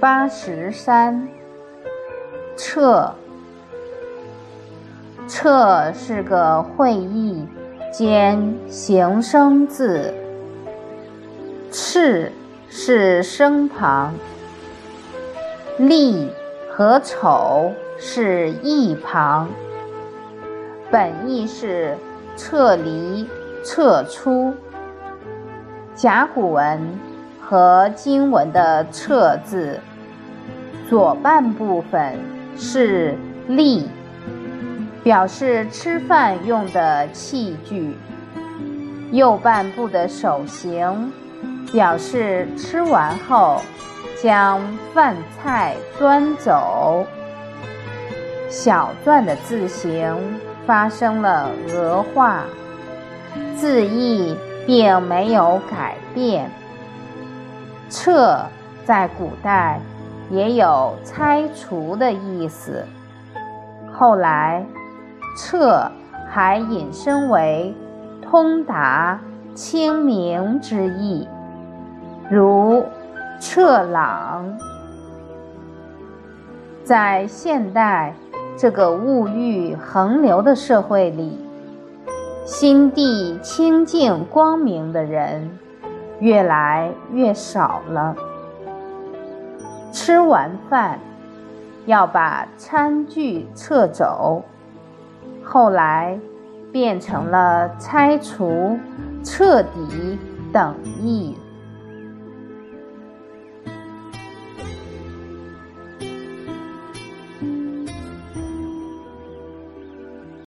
八十三，撤。撤是个会意兼形声字。赤是声旁。厉和丑是义旁。本意是撤离、撤出。甲骨文和经文的“撤”字，左半部分是“立”，表示吃饭用的器具；右半部的手形，表示吃完后将饭菜端走。小篆的字形发生了俄化，字义。并没有改变。撤在古代也有拆除的意思，后来撤还引申为通达、清明之意，如撤朗。在现代这个物欲横流的社会里。心地清净光明的人越来越少了。吃完饭要把餐具撤走，后来变成了拆除、彻底等意。